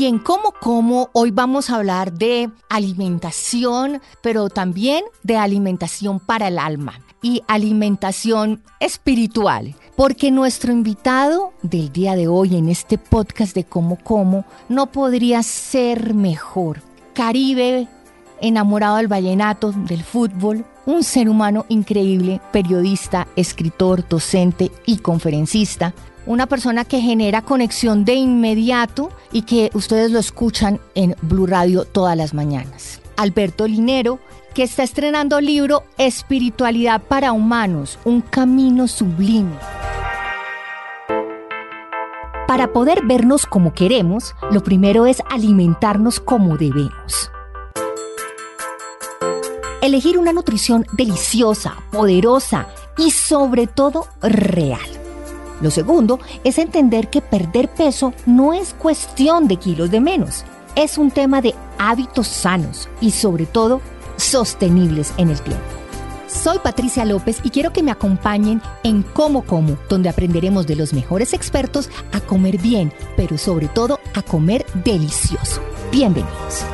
Y en Cómo Como hoy vamos a hablar de alimentación, pero también de alimentación para el alma y alimentación espiritual. Porque nuestro invitado del día de hoy en este podcast de Cómo Como no podría ser mejor. Caribe, enamorado del vallenato, del fútbol, un ser humano increíble, periodista, escritor, docente y conferencista, una persona que genera conexión de inmediato y que ustedes lo escuchan en Blue Radio todas las mañanas. Alberto Linero, que está estrenando libro Espiritualidad para Humanos, un camino sublime. Para poder vernos como queremos, lo primero es alimentarnos como debemos. Elegir una nutrición deliciosa, poderosa y sobre todo real. Lo segundo es entender que perder peso no es cuestión de kilos de menos, es un tema de hábitos sanos y sobre todo sostenibles en el tiempo. Soy Patricia López y quiero que me acompañen en Como Como, donde aprenderemos de los mejores expertos a comer bien, pero sobre todo a comer delicioso. Bienvenidos.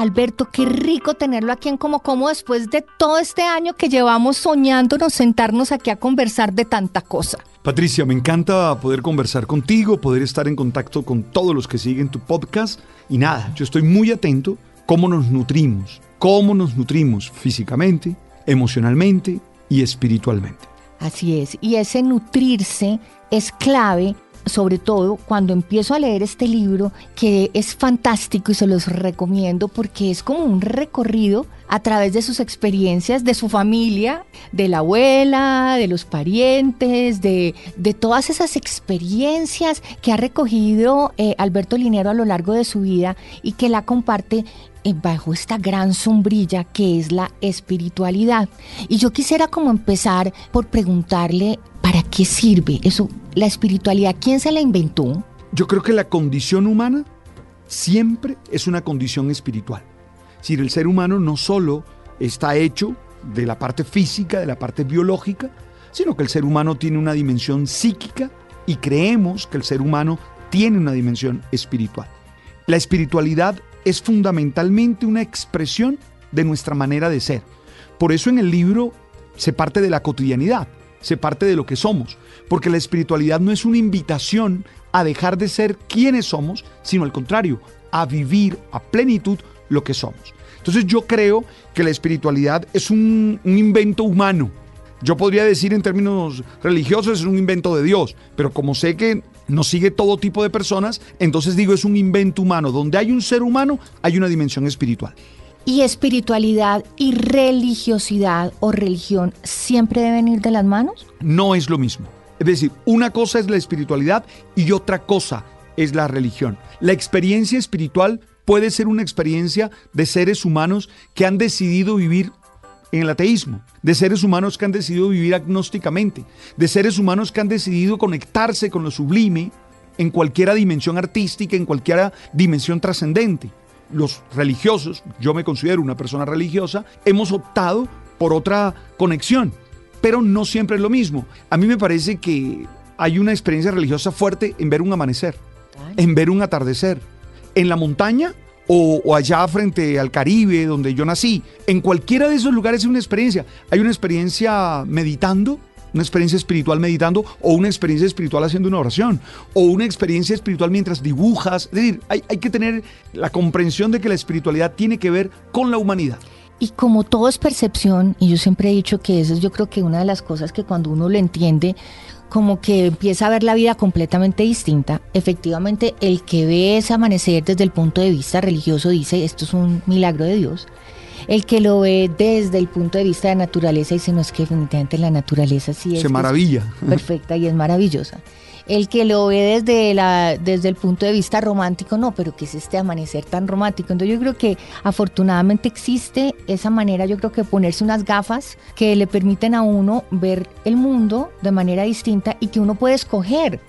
Alberto, qué rico tenerlo aquí en Como Como después de todo este año que llevamos soñándonos sentarnos aquí a conversar de tanta cosa. Patricia, me encanta poder conversar contigo, poder estar en contacto con todos los que siguen tu podcast. Y nada, yo estoy muy atento cómo nos nutrimos, cómo nos nutrimos físicamente, emocionalmente y espiritualmente. Así es, y ese nutrirse es clave sobre todo cuando empiezo a leer este libro, que es fantástico y se los recomiendo porque es como un recorrido a través de sus experiencias, de su familia, de la abuela, de los parientes, de, de todas esas experiencias que ha recogido eh, Alberto Linero a lo largo de su vida y que la comparte bajo esta gran sombrilla que es la espiritualidad. Y yo quisiera como empezar por preguntarle, ¿para qué sirve eso, la espiritualidad? ¿Quién se la inventó? Yo creo que la condición humana siempre es una condición espiritual. Es decir, el ser humano no solo está hecho de la parte física, de la parte biológica, sino que el ser humano tiene una dimensión psíquica y creemos que el ser humano tiene una dimensión espiritual. La espiritualidad es fundamentalmente una expresión de nuestra manera de ser. Por eso en el libro se parte de la cotidianidad, se parte de lo que somos, porque la espiritualidad no es una invitación a dejar de ser quienes somos, sino al contrario, a vivir a plenitud lo que somos. Entonces yo creo que la espiritualidad es un, un invento humano. Yo podría decir en términos religiosos es un invento de Dios, pero como sé que nos sigue todo tipo de personas, entonces digo es un invento humano. Donde hay un ser humano, hay una dimensión espiritual. ¿Y espiritualidad y religiosidad o religión siempre deben ir de las manos? No es lo mismo. Es decir, una cosa es la espiritualidad y otra cosa es la religión. La experiencia espiritual puede ser una experiencia de seres humanos que han decidido vivir en el ateísmo, de seres humanos que han decidido vivir agnósticamente, de seres humanos que han decidido conectarse con lo sublime en cualquier dimensión artística, en cualquier dimensión trascendente. Los religiosos, yo me considero una persona religiosa, hemos optado por otra conexión, pero no siempre es lo mismo. A mí me parece que hay una experiencia religiosa fuerte en ver un amanecer, en ver un atardecer, en la montaña o, allá frente al Caribe, donde yo nací. En cualquiera de esos lugares hay una experiencia. Hay una experiencia meditando, una experiencia espiritual meditando, o una experiencia espiritual haciendo una oración, o una experiencia espiritual mientras dibujas. Es decir, hay, hay que tener la comprensión de que la espiritualidad tiene que ver con la humanidad. Y como todo es percepción, y yo siempre he dicho que eso es yo creo que una de las cosas que cuando uno lo entiende, como que empieza a ver la vida completamente distinta. Efectivamente, el que ve ese amanecer desde el punto de vista religioso dice, esto es un milagro de Dios. El que lo ve desde el punto de vista de naturaleza dice, no es que definitivamente la naturaleza sí es... Se maravilla. perfecta y es maravillosa. El que lo ve desde, la, desde el punto de vista romántico, no, pero ¿qué es este amanecer tan romántico? Entonces yo creo que afortunadamente existe esa manera, yo creo que ponerse unas gafas que le permiten a uno ver el mundo de manera distinta y que uno puede escoger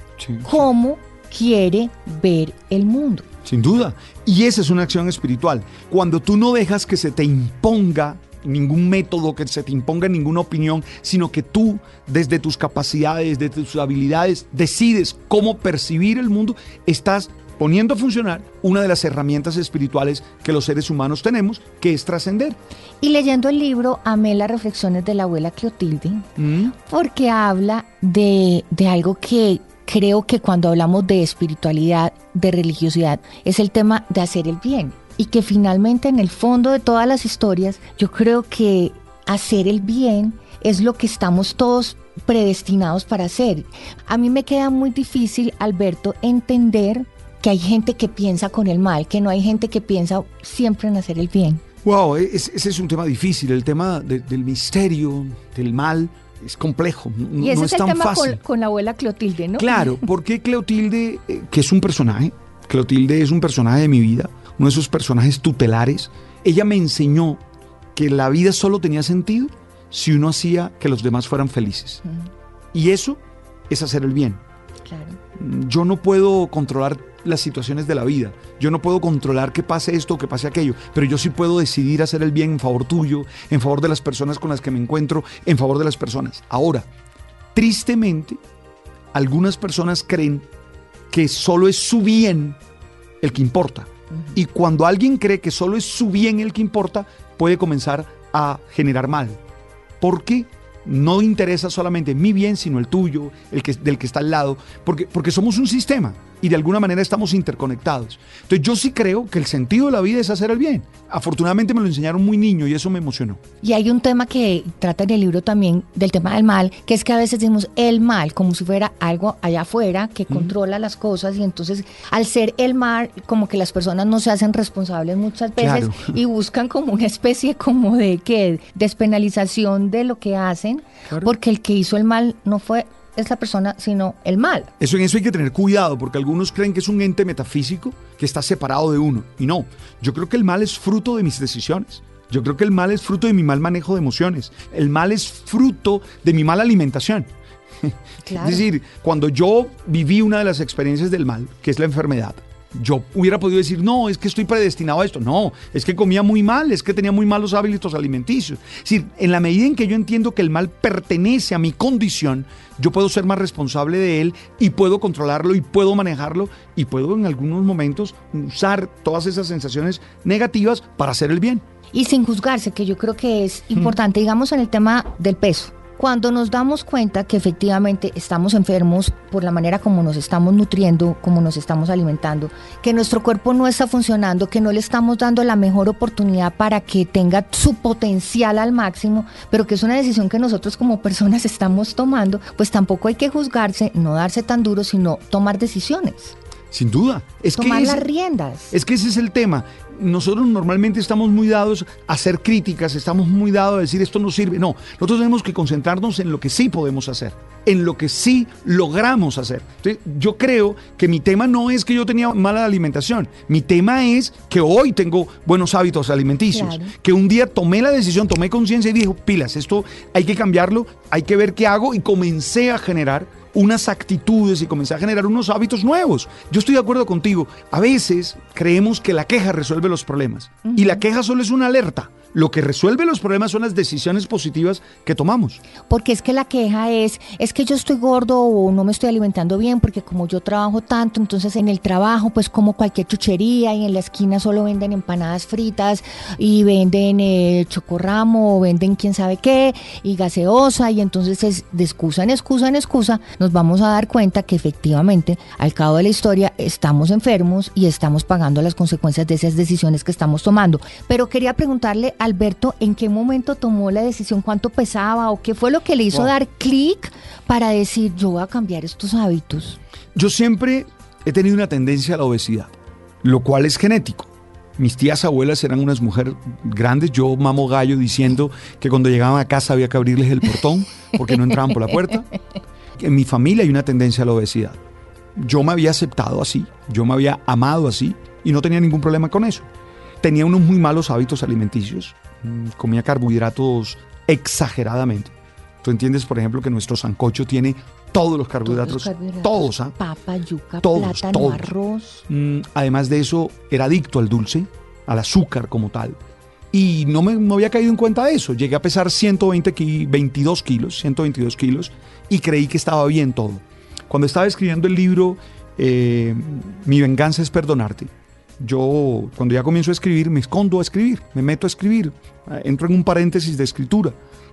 cómo quiere ver el mundo. Sin duda. Y esa es una acción espiritual. Cuando tú no dejas que se te imponga ningún método, que se te imponga ninguna opinión, sino que tú, desde tus capacidades, desde tus habilidades, decides cómo percibir el mundo, estás poniendo a funcionar una de las herramientas espirituales que los seres humanos tenemos, que es trascender. Y leyendo el libro, amé las reflexiones de la abuela Clotilde, mm. porque habla de, de algo que creo que cuando hablamos de espiritualidad, de religiosidad, es el tema de hacer el bien. Y que finalmente en el fondo de todas las historias, yo creo que hacer el bien es lo que estamos todos predestinados para hacer. A mí me queda muy difícil, Alberto, entender que hay gente que piensa con el mal, que no hay gente que piensa siempre en hacer el bien. Wow, ese es un tema difícil, el tema del misterio, del mal es complejo. Y ese es, el tema Con, la abuela Clotilde, ¿no? Claro, porque Clotilde, eh, que es un personaje, Clotilde es un personaje de mi vida, uno de esos personajes tutelares, ella me enseñó que la vida solo tenía sentido si uno hacía que los demás fueran felices. Y eso es hacer el bien. Claro. Yo no puedo controlar las situaciones de la vida. Yo no puedo controlar que pase esto o que pase aquello, pero yo sí puedo decidir hacer el bien en favor tuyo, en favor de las personas con las que me encuentro, en favor de las personas. Ahora, tristemente, algunas personas creen que solo es su bien el que importa. Y cuando alguien cree que solo es su bien el que importa, puede comenzar a generar mal. Porque no interesa solamente mi bien, sino el tuyo, el que, del que está al lado, porque, porque somos un sistema y de alguna manera estamos interconectados. Entonces yo sí creo que el sentido de la vida es hacer el bien. Afortunadamente me lo enseñaron muy niño y eso me emocionó. Y hay un tema que trata en el libro también del tema del mal, que es que a veces decimos el mal como si fuera algo allá afuera que controla las cosas y entonces al ser el mal como que las personas no se hacen responsables muchas veces y buscan como una especie como de que despenalización de lo que hacen, porque el que hizo el mal no fue es la persona, sino el mal. Eso en eso hay que tener cuidado, porque algunos creen que es un ente metafísico que está separado de uno. Y no, yo creo que el mal es fruto de mis decisiones. Yo creo que el mal es fruto de mi mal manejo de emociones. El mal es fruto de mi mala alimentación. Es decir, cuando yo viví una de las experiencias del mal, que es la enfermedad, yo hubiera podido decir, no, es que estoy predestinado a esto. No, es que comía muy mal, es que tenía muy malos hábitos alimenticios. Es decir, en la medida en que yo entiendo que el mal pertenece a mi condición, yo puedo ser más responsable de él y puedo controlarlo y puedo manejarlo y puedo en algunos momentos usar todas esas sensaciones negativas para hacer el bien. Y sin juzgarse, que yo creo que es importante, digamos, en el tema del peso cuando nos damos cuenta que efectivamente estamos enfermos por la manera como nos estamos nutriendo, como nos estamos alimentando, que nuestro cuerpo no está funcionando, que no le estamos dando la mejor oportunidad para que tenga su potencial al máximo, pero que es una decisión que nosotros como personas estamos tomando, pues tampoco hay que juzgarse, no darse tan duro, sino tomar decisiones. Sin duda. Es Tomar las riendas. Es que ese es el tema. Nosotros normalmente estamos muy dados a hacer críticas, estamos muy dados a decir esto no sirve. No, nosotros tenemos que concentrarnos en lo que sí podemos hacer, en lo que sí logramos hacer. yo creo que mi tema no es que yo tenía mala alimentación, mi tema es que hoy tengo buenos hábitos alimenticios, que un día tomé la decisión, tomé conciencia y dije, pilas, esto hay que cambiarlo, hay que ver qué hago y comencé a generar unas actitudes y comencé a generar unos hábitos nuevos. Yo estoy de acuerdo contigo. A veces creemos que la queja resuelve los problemas y la queja solo es una alerta. Lo que resuelve los problemas son las decisiones positivas que tomamos. Porque es que la queja es, es que yo estoy gordo o no me estoy alimentando bien, porque como yo trabajo tanto, entonces en el trabajo pues como cualquier chuchería y en la esquina solo venden empanadas fritas y venden eh, chocorramo o venden quién sabe qué y gaseosa y entonces es de excusa en excusa en excusa nos vamos a dar cuenta que efectivamente al cabo de la historia estamos enfermos y estamos pagando las consecuencias de esas decisiones que estamos tomando. Pero quería preguntarle Alberto, ¿en qué momento tomó la decisión? ¿Cuánto pesaba? ¿O qué fue lo que le hizo dar clic para decir, yo voy a cambiar estos hábitos? Yo siempre he tenido una tendencia a la obesidad, lo cual es genético. Mis tías abuelas eran unas mujeres grandes. Yo mamo gallo diciendo que cuando llegaban a casa había que abrirles el portón porque no entraban por la puerta. En mi familia hay una tendencia a la obesidad. Yo me había aceptado así, yo me había amado así y no tenía ningún problema con eso. Tenía unos muy malos hábitos alimenticios. Mm, Comía carbohidratos exageradamente. Tú entiendes, por ejemplo, que nuestro sancocho tiene todos los carbohidratos, todos, ¿ah? Papa, yuca, Todos, plátano, todos. arroz. Mm, además de eso, era adicto al dulce, al azúcar como tal. Y no me, no había caído en cuenta de eso. Llegué a pesar 120 ki- 22 kilos, 122 kilos, y creí que estaba bien todo. Cuando estaba escribiendo el libro eh, Mi venganza es perdonarte, yo cuando ya comienzo a escribir me escondo a escribir, me meto a escribir, eh, entro en un paréntesis de escritura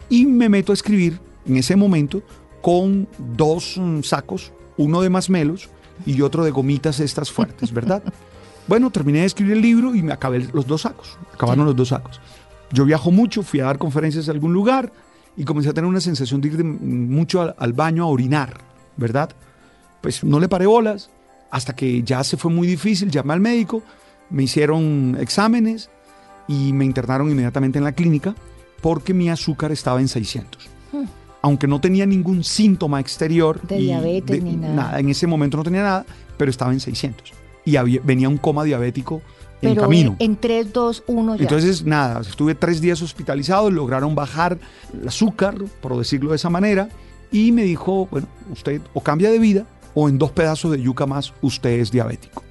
y me meto a escribir en ese momento con dos mm, sacos, uno de masmelos y otro de gomitas estas fuertes, ¿verdad? Bueno, terminé de escribir el libro y me acabé los dos sacos. Acabaron los dos sacos. Yo viajo mucho, fui a dar conferencias a algún lugar y comencé a tener una sensación de ir de- mucho al, al baño a orinar, ¿verdad? Pues no le paré bolas hasta que ya se fue muy difícil. Llamé al médico, me hicieron exámenes y me internaron inmediatamente en la clínica porque mi azúcar estaba en 600. Aunque no tenía ningún síntoma exterior. De diabetes ni nada. En ese momento no tenía nada, pero estaba en 600. Y había- venía un coma diabético en Pero camino. en 3, 2, 1 ya. Entonces, nada, estuve tres días hospitalizado, lograron bajar el azúcar, por decirlo de esa manera, y me dijo, bueno, usted o cambia de vida o en dos pedazos de yuca más usted es diabético.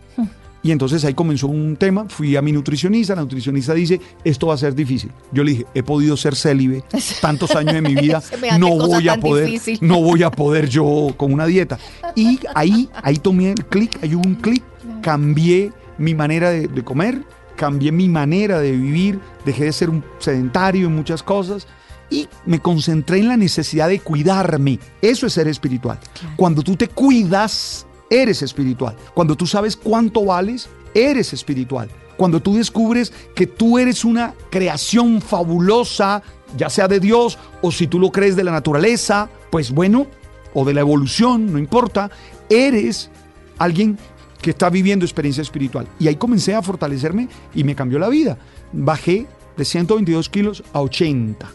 Y entonces ahí comenzó un tema, fui a mi nutricionista, la nutricionista dice, esto va a ser difícil. Yo le dije, he podido ser célibe tantos años de mi vida, no voy a poder, difícil. no voy a poder yo con una dieta. Y ahí, ahí tomé el clic, ahí hubo un clic, cambié mi manera de, de comer, cambié mi manera de vivir, dejé de ser un sedentario en muchas cosas y me concentré en la necesidad de cuidarme. Eso es ser espiritual. Cuando tú te cuidas, eres espiritual. Cuando tú sabes cuánto vales, eres espiritual. Cuando tú descubres que tú eres una creación fabulosa, ya sea de Dios o si tú lo crees de la naturaleza, pues bueno, o de la evolución, no importa, eres alguien que está viviendo experiencia espiritual. Y ahí comencé a fortalecerme y me cambió la vida. Bajé de 122 kilos a 80.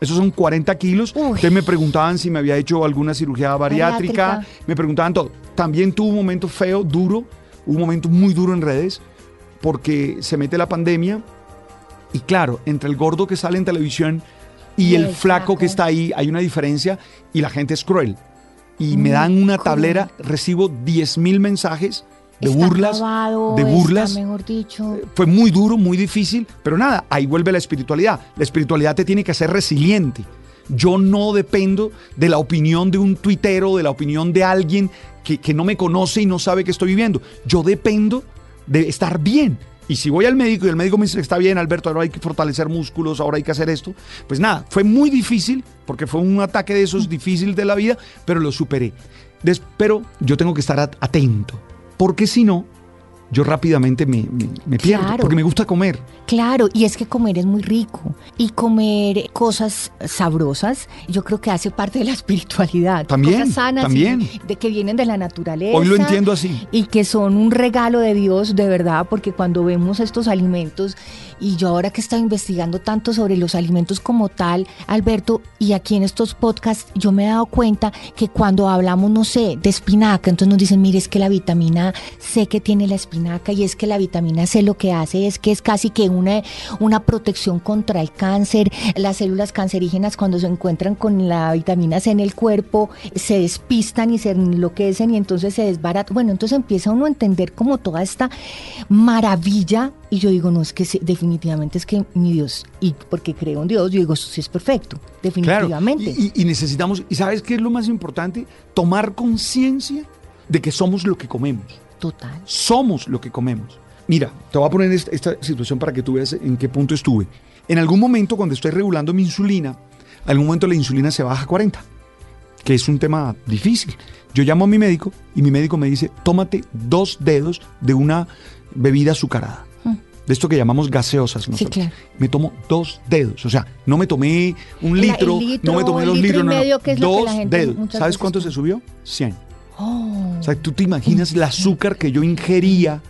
Esos son 40 kilos. Uy. Me preguntaban si me había hecho alguna cirugía bariátrica. Bariátrica. Me preguntaban todo. También tuve un momento feo, duro, un momento muy duro en redes, porque se mete la pandemia. Y claro, entre el gordo que sale en televisión y, Y el, el flaco, flaco. que está ahí, hay una diferencia y la gente es cruel. Y me Muy dan una tablera, recibo 10 mil mensajes de Está burlas, acabado, de está, burlas. mejor dicho. Fue muy duro, muy difícil, pero nada, ahí vuelve la espiritualidad. La espiritualidad te tiene que hacer resiliente. Yo no dependo de la opinión de un tuitero, de la opinión de alguien que, que no me conoce y no sabe que estoy viviendo. Yo dependo de estar bien. Y si voy al médico y el médico me dice, está bien, Alberto, ahora hay que fortalecer músculos, ahora hay que hacer esto, pues nada, fue muy difícil, porque fue un ataque de esos difíciles de la vida, pero lo superé. Des- pero yo tengo que estar at- atento, porque si no, yo rápidamente me, me- me pierdo, Claro. porque me gusta comer. Claro, y es que comer es muy rico. Y comer cosas sabrosas, yo creo que hace parte de la espiritualidad. También, Cosas sanas y también. de que vienen de la naturaleza. Hoy lo entiendo así. Y que son un regalo de Dios, de verdad, porque cuando vemos estos alimentos, y yo ahora que he estado investigando tanto sobre los alimentos como tal, Alberto, y aquí en estos podcasts, yo me he dado cuenta que cuando hablamos, no sé, de espinaca, entonces nos dicen, mire, es que la vitamina C que tiene la espinaca, y es que la vitamina C lo que hace es que es casi que una, una protección contra el cáncer. Las células cancerígenas cuando se encuentran con la vitamina C en el cuerpo, se despistan y se enloquecen y entonces se desbaratan. Bueno, entonces empieza uno a entender como toda esta maravilla y yo digo, no, es que sí, definitivamente es que mi Dios, y porque creo en Dios, yo digo, eso sí es perfecto, definitivamente. y necesitamos, ¿y sabes qué es lo más importante? Tomar conciencia de que somos lo que comemos. Total. somos lo que comemos. Mira, te voy a poner esta, esta situación para que tú veas en qué punto estuve. En algún momento, cuando estoy regulando mi insulina, en algún momento la insulina se baja a 40, que es un tema difícil. Yo llamo a mi médico y mi médico me dice, tómate dos dedos de una bebida azucarada. De esto que llamamos gaseosas nosotros. claro. Me tomo dos dedos. O sea, no me tomé un litro, litro, no me tomé dos litros, no, medio, dos dedos. ¿Sabes cuánto se subió? 100. Oh, O sea, tú te imaginas el azúcar que yo ingería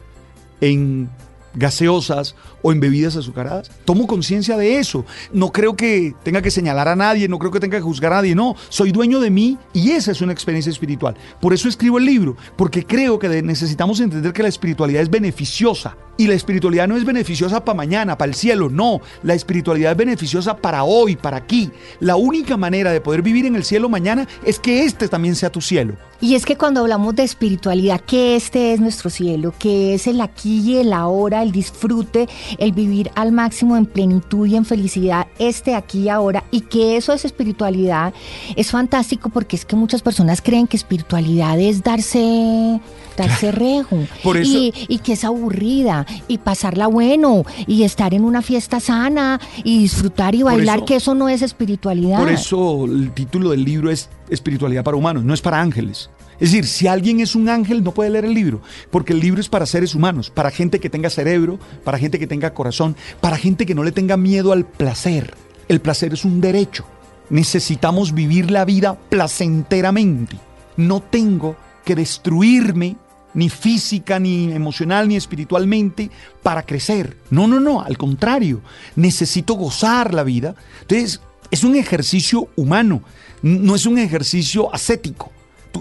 en gaseosas o en bebidas azucaradas. Tomo conciencia de eso. No creo que tenga que señalar a nadie, no creo que tenga que juzgar a nadie, no. Soy dueño de mí y esa es una experiencia espiritual. Por eso escribo el libro, porque creo que necesitamos entender que la espiritualidad es beneficiosa. Y la espiritualidad no es beneficiosa para mañana, para el cielo, no. La espiritualidad es beneficiosa para hoy, para aquí. La única manera de poder vivir en el cielo mañana es que este también sea tu cielo. Y es que cuando hablamos de espiritualidad, que este es nuestro cielo, que es el aquí y el ahora, el disfrute, el vivir al máximo en plenitud y en felicidad, este aquí y ahora, y que eso es espiritualidad, es fantástico porque es que muchas personas creen que espiritualidad es darse darse rejo y, y, que es aburrida y pasarla bueno y estar en una fiesta sana y disfrutar y bailar, que eso no es espiritualidad. Por eso el título del libro es Espiritualidad para humanos, no es para ángeles. Es decir, si alguien es un ángel, no puede leer el libro, porque el libro es para seres humanos, para gente que tenga cerebro, para gente que tenga corazón, para gente que no le tenga miedo al placer. El placer es un derecho. Necesitamos vivir la vida placenteramente. No tengo que destruirme ni física, ni emocional, ni espiritualmente para crecer. No, no, no, al contrario, necesito gozar la vida. Entonces, es un ejercicio humano, no es un ejercicio ascético.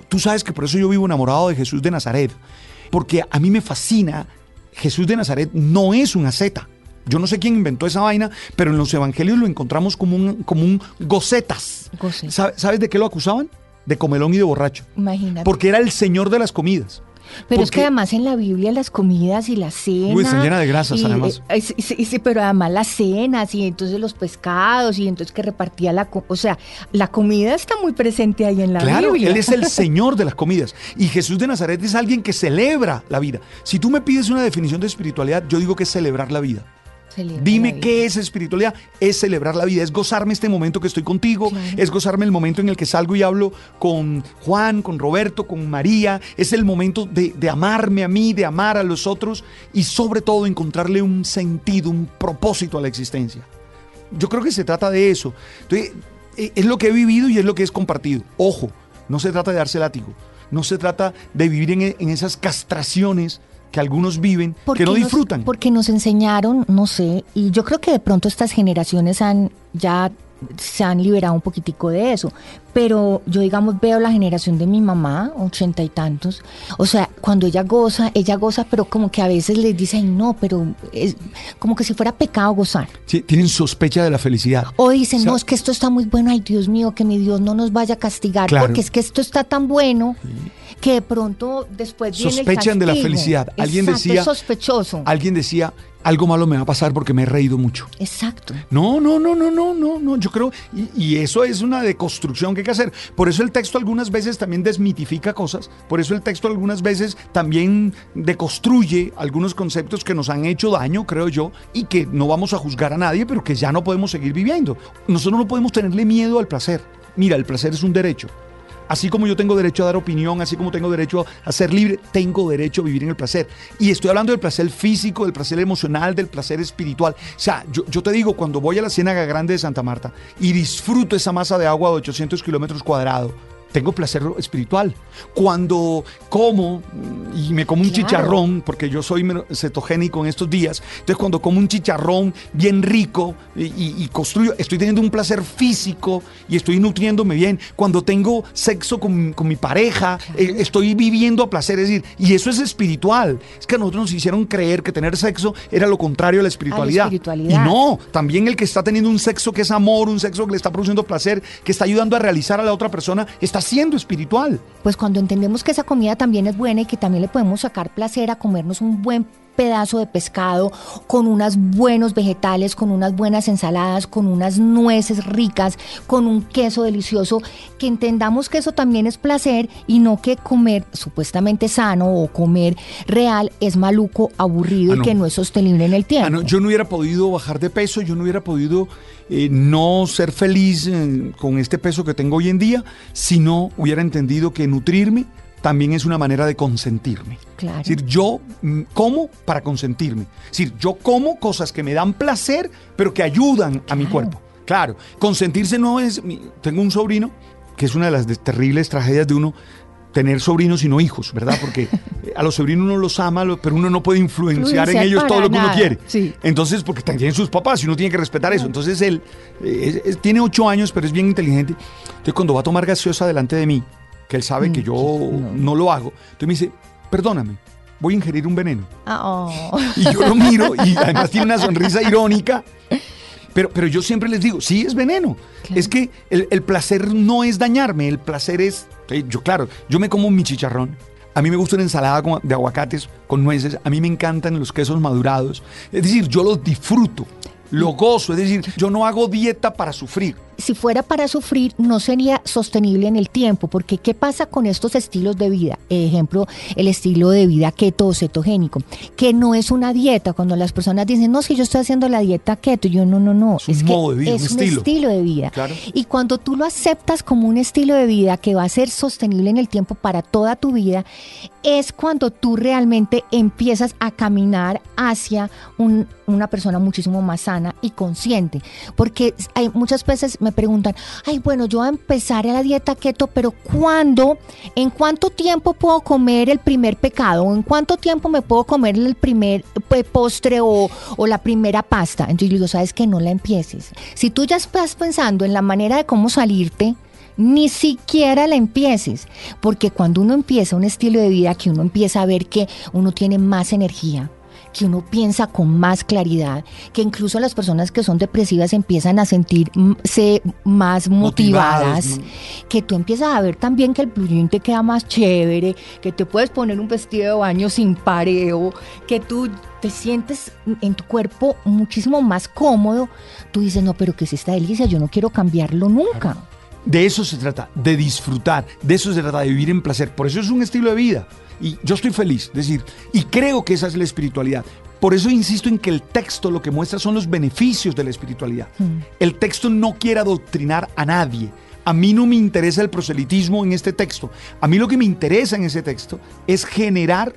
Tú, sabes que por eso yo vivo enamorado de Jesús de Nazaret, porque a mí me fascina, Jesús de Nazaret no es un asceta. Yo no sé quién inventó esa vaina, pero en los evangelios lo encontramos como un, como un gocetas. ¿Sabes de qué lo acusaban? De comelón y de borracho. Imagínate. Porque era el señor de las comidas. Pero es que además en la Biblia las comidas y las cenas. Uy, están llenas de grasas, además. Eh, sí, pero además las cenas y entonces los pescados y entonces que repartía la. O sea, la comida está muy presente ahí en la Biblia. Claro, Él es el Señor de las comidas. Y Jesús de Nazaret es alguien que celebra la vida. Si tú me pides una definición de espiritualidad, yo digo que es celebrar la vida. Dime qué es espiritualidad. Es celebrar la vida, es gozarme este momento que estoy contigo, es gozarme el momento en el que salgo y hablo con Juan, con Roberto, con María. Es el momento de, de amarme a mí, de amar a los otros y sobre todo encontrarle un sentido, un propósito a la existencia. Yo creo que se trata de eso. Entonces, e, es lo que he vivido y es lo que es compartido. Ojo, no se trata de darse látigo. No se trata de vivir en, en esas castraciones que algunos viven que no disfrutan. porque nos enseñaron, no sé, y yo creo que de pronto estas generaciones han ya se han liberado un poquitico de eso. Pero yo, digamos, veo la generación de mi mamá, ochenta y tantos. O sea, cuando ella goza, ella goza, pero como que a veces les dicen, no, pero es como que si fuera pecado gozar. Sí, tienen sospecha de la felicidad. O dicen, no, es que esto está muy bueno, ay Dios mío, que mi Dios no nos vaya a castigar, porque es que esto está tan bueno que de pronto después viene Sospechan de la felicidad. Alguien decía. sospechoso. Alguien decía, algo malo me va a pasar porque me he reído mucho. Exacto. No, no, no, no, no, no, no. Yo creo, y, eso es una deconstrucción que hay que hacer. Por eso el texto algunas veces también desmitifica cosas. Por eso el texto algunas veces también deconstruye algunos conceptos que nos han hecho daño, creo yo, y que no vamos a juzgar a nadie, pero que ya no podemos seguir viviendo. Nosotros no podemos tenerle miedo al placer. Mira, el placer es un derecho. Así como yo tengo derecho a dar opinión, así como tengo derecho a ser libre, tengo derecho a vivir en el placer. Y estoy hablando del placer físico, del placer emocional, del placer espiritual. O sea, yo, te digo, cuando voy a la Ciénaga Grande de Santa Marta y disfruto esa masa de agua de 800 kilómetros cuadrados, tengo placer espiritual. Cuando como y me como un chicharrón, porque yo soy cetogénico en estos días, entonces cuando como un chicharrón bien rico y, construyo, estoy teniendo un placer físico y estoy nutriéndome bien. Cuando tengo sexo con, mi pareja, eh, estoy viviendo a placer, es decir, y eso es espiritual. Es que a nosotros nos hicieron creer que tener sexo era lo contrario a la espiritualidad. A la espiritualidad. Y no, también el que está teniendo un sexo que es amor, un sexo que le está produciendo placer, que está ayudando a realizar a la otra persona, está siendo espiritual. Pues cuando entendemos que esa comida también es buena y que también le podemos sacar placer a comernos un buen pedazo de pescado con unos buenos vegetales, con unas buenas ensaladas, con unas nueces ricas, con un queso delicioso, que entendamos que eso también es placer y no que comer supuestamente sano o comer real es maluco, aburrido y ah, que no es sostenible en el ah, tiempo. Yo no hubiera podido bajar de peso, yo no hubiera podido eh, no ser feliz eh, con este peso que tengo hoy en día si no hubiera entendido que nutrirme también es una manera de consentirme. Claro. Es decir, yo mm, como para consentirme. Es decir, yo como cosas que me dan placer, pero que ayudan a mi cuerpo. Claro, consentirse no es... Tengo un sobrino, que es una de las terribles tragedias de uno, tener sobrinos y no hijos, ¿verdad? Porque a los sobrinos uno los ama, pero uno no puede influenciar en ellos todo lo que uno quiere. Entonces, porque también sus papás y uno tiene que respetar eso. Entonces él eh, tiene ocho años, pero es bien inteligente. Entonces cuando va a tomar gaseosa delante de mí, que él sabe que mm, yo no. lo hago, entonces me dice, perdóname, voy a ingerir un veneno. Ah, oh. Y yo lo miro y además tiene una sonrisa irónica. Pero, pero yo siempre les digo, sí es veneno. Es que el, el, placer no es dañarme, el placer es... Yo, claro, yo me como mi chicharrón. A mí me gusta una ensalada de aguacates con nueces. A mí me encantan los quesos madurados. Es decir, yo los disfruto, lo gozo. Es decir, yo no hago dieta para sufrir si fuera para sufrir, no sería sostenible en el tiempo, porque ¿qué pasa con estos estilos de vida? Ejemplo, el estilo de vida keto o cetogénico, que no es una dieta. Cuando las personas dicen, no, si yo estoy haciendo la dieta keto, yo no, no, no. Es, un modo de vida, es un, estilo. de vida. Y cuando tú lo aceptas como un estilo de vida que va a ser sostenible en el tiempo para toda tu vida, es cuando tú realmente empiezas a caminar hacia una persona muchísimo más sana y consciente. Porque hay muchas veces me preguntan, ay, bueno, yo voy a empezar a la dieta keto, pero ¿cuándo? ¿En cuánto tiempo puedo comer el primer pecado? ¿En cuánto tiempo me puedo comer el primer pues, postre o, o la primera pasta? Entonces yo digo, sabes que no la empieces. Si tú ya estás pensando en la manera de cómo salirte, ni siquiera la empieces, porque cuando uno empieza un estilo de vida que uno empieza a ver que uno tiene más energía, que uno piensa con más claridad, que incluso las personas que son depresivas empiezan a sentirse más motivadas, que tú empiezas a ver también que el blue te queda más chévere, que te puedes poner un vestido de baño sin pareo, que tú te sientes en tu cuerpo muchísimo más cómodo, tú dices, no, pero que es esta delicia, yo no quiero cambiarlo nunca. De eso se trata, de disfrutar, de eso se trata, de vivir en placer. Por eso es un estilo de vida. Y yo estoy feliz, es decir, y creo que esa es la espiritualidad. Por eso insisto en que el texto lo que muestra son los beneficios de la espiritualidad. Mm. El texto no quiere adoctrinar a nadie. A mí no me interesa el proselitismo en este texto. A mí lo que me interesa en ese texto es generar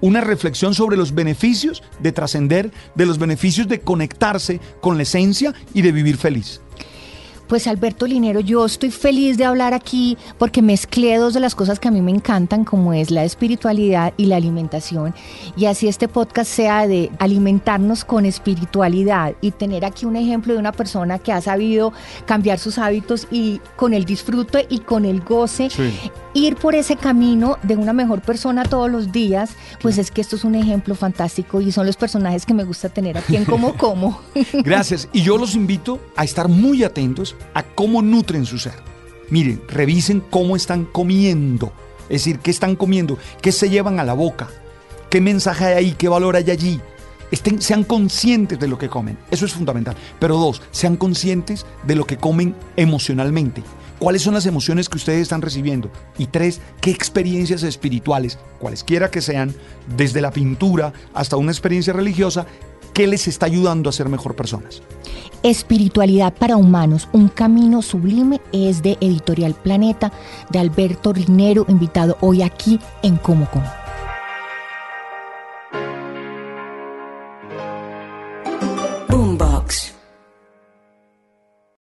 una reflexión sobre los beneficios de trascender, de los beneficios de conectarse con la esencia y de vivir feliz. Pues Alberto Linero, yo estoy feliz de hablar aquí porque mezclé dos de las cosas que a mí me encantan, como es la espiritualidad y la alimentación. Y así este podcast sea de alimentarnos con espiritualidad y tener aquí un ejemplo de una persona que ha sabido cambiar sus hábitos y con el disfrute y con el goce ir por ese camino de una mejor persona todos los días, pues es que esto es un ejemplo fantástico y son los personajes que me gusta tener aquí en Como Como. Gracias. Y yo los invito a estar muy atentos a cómo nutren su ser. Miren, revisen cómo están comiendo. Es decir, qué están comiendo, qué se llevan a la boca, qué mensaje hay ahí, qué valor hay allí. Estén, sean conscientes de lo que comen. Eso es fundamental. Pero dos, sean conscientes de lo que comen emocionalmente cuáles son las emociones que ustedes están recibiendo. Y tres, qué experiencias espirituales, cualesquiera que sean, desde la pintura hasta una experiencia religiosa, qué les está ayudando a ser mejor personas. Espiritualidad para Humanos, un camino sublime, es de Editorial Planeta, de Alberto Rinero, invitado hoy aquí en Como Como. Boombox.